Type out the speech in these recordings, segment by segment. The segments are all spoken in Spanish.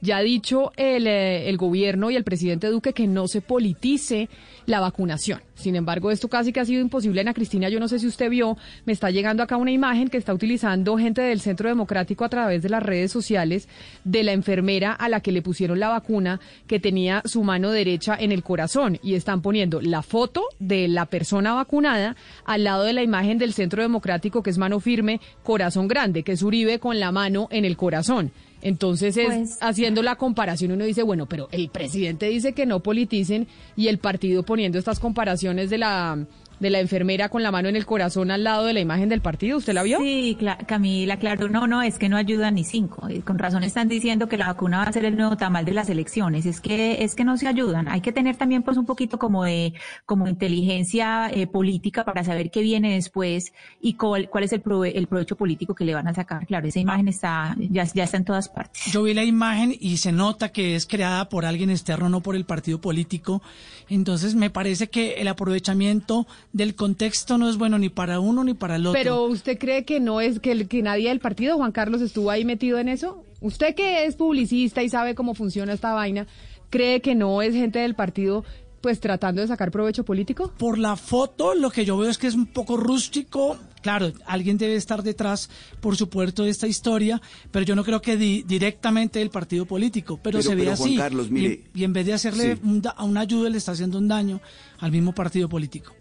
Ya ha dicho el, eh, el gobierno y el presidente Duque que no se politice la vacunación. Sin embargo, esto casi que ha sido imposible. Ana Cristina, yo no sé si usted vio, me está llegando acá una imagen que está utilizando gente del Centro Democrático a través de las redes sociales de la enfermera a la que le pusieron la vacuna que tenía su mano derecha en el corazón y están poniendo la foto de la persona vacunada al lado de la imagen del Centro Democrático que es mano firme, corazón grande, que es Uribe con la mano en el corazón. Entonces es Pues- haciendo la comparación uno dice, bueno, pero el presidente dice que no politicen y el partido poniendo estas comparaciones de la de la enfermera con la mano en el corazón al lado de la imagen del partido, ¿usted la vio? Sí, cla- Camila, claro, no, no, es que no ayudan ni cinco. Eh, Con razón están diciendo que la vacuna va a ser el nuevo tamal de las elecciones. Es que, es que no se ayudan. Hay que tener también pues un poquito como de, como inteligencia eh, política para saber qué viene después y cuál, cuál es el, prove- el provecho político que le van a sacar. Claro, esa imagen está, ya, ya está en todas partes. Yo vi la imagen y se nota que es creada por alguien externo, no por el partido político. Entonces me parece que el aprovechamiento del contexto no es bueno ni para uno ni para el otro. Pero usted cree que no es que, el- que nadie del partido, Juan Carlos, estuvo ahí metido en eso? Usted que es publicista y sabe cómo funciona esta vaina, ¿cree que no es gente del partido pues tratando de sacar provecho político? por la foto lo que yo veo es que es un poco rústico. Claro, alguien debe estar detrás, por supuesto, de esta historia, pero yo no creo que di- directamente del partido político, pero, Pero- se ve pero, Juan así. Carlos, Y- mire, y, en vez de hacerle sí. un da- a una ayuda, le está haciendo un daño al mismo partido político.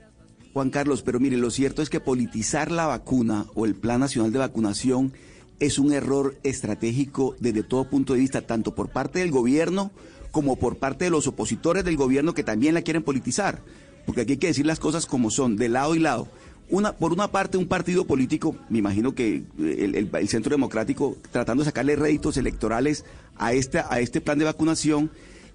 Juan Carlos, pero mire, lo cierto es que politizar la vacuna o el Plan Nacional de Vacunación es un error estratégico desde todo punto de vista, tanto por parte del gobierno como por parte de los opositores del gobierno que también la quieren politizar. Porque aquí hay que decir las cosas como son, de lado y lado. Una, por una parte, un partido político, me imagino que el, el- Centro Democrático tratando de sacarle réditos electorales a este, a este plan de vacunación,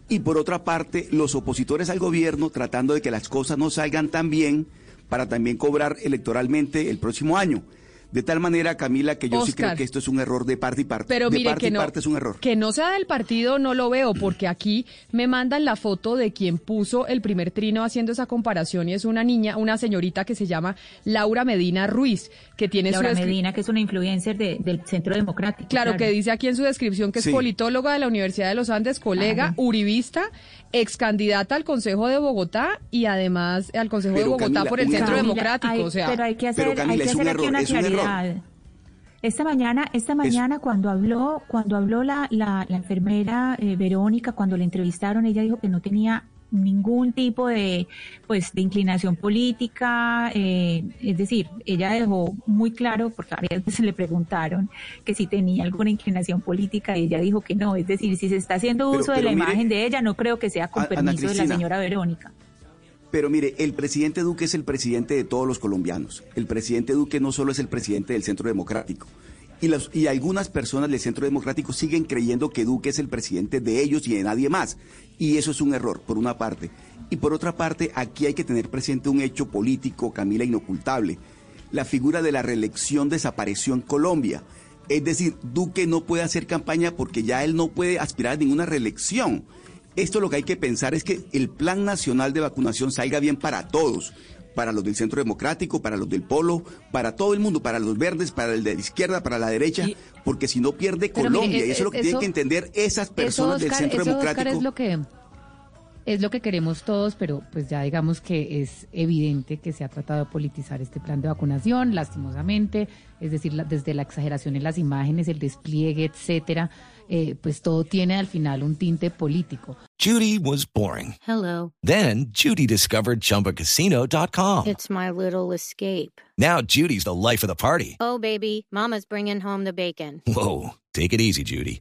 y por otra parte, los opositores al gobierno tratando de que las cosas no salgan tan bien para también cobrar electoralmente el próximo año. De tal manera, Camila, que yo sí Oscar. creo que esto es un error de parte y parte. Pero de mire parte que y no, parte es un error. que no sea del partido no lo veo porque aquí me mandan la foto de quien puso el primer trino haciendo esa comparación y es una niña, una señorita que se llama Laura Medina Ruiz, que tiene Laura su Medina, que es una influencer de- del Centro Democrático. Claro, que dice aquí en su descripción que es Sí. politóloga de la Universidad de los Andes, colega, Claro. uribista, ex candidata al Consejo de Bogotá y además al Consejo de Pero, Bogotá Camila, por el Centro error. Democrático. Hay- o sea, pero hay que hacer, Pero, Camila, hay que es un hacer aquí error, una Esta mañana, esta mañana cuando habló, cuando habló la, la, la enfermera eh, Verónica, cuando la entrevistaron, ella dijo que no tenía ningún tipo de, pues, de inclinación política, eh, es decir, ella dejó muy claro, porque varias veces le preguntaron que si tenía alguna inclinación política, y ella dijo que no, es decir, si se está haciendo Pero- uso de la mire, imagen de ella, no creo que sea con permiso de la señora Verónica. Pero mire, el presidente Duque es el presidente de todos los colombianos. El presidente Duque no solo es el presidente del Centro Democrático. Y, los, y algunas personas del Centro Democrático siguen creyendo que Duque es el presidente de ellos y de nadie más. Y eso es un error, por una parte. Y por otra parte, aquí hay que tener presente un hecho político, Camila, inocultable. La figura de la reelección desapareció en Colombia. Es decir, Duque no puede hacer campaña porque ya él no puede aspirar a ninguna reelección. Esto lo que hay que pensar es que el plan nacional de vacunación salga bien para todos, para los del centro democrático, para los del polo, para todo el mundo, para los verdes, para el de la izquierda, para la derecha, Y- porque si no pierde mire, Colombia, es- y eso es lo que eso- tienen que entender esas personas eso, del centro eso, Oscar, democrático. es lo que es lo que queremos todos, pero pues ya digamos que es evidente que se ha tratado de politizar este plan de vacunación, lastimosamente, es decir, la- desde la exageración en las imágenes, el despliegue, etcétera, eh, pues todo tiene al final un tinte político. Judy was boring. Hello. Then Judy discovered ChumbaCasino.com. It's my little escape. Now Judy's the life of the party. Oh, baby, Mama's bringing home the bacon. Whoa, take it easy, Judy.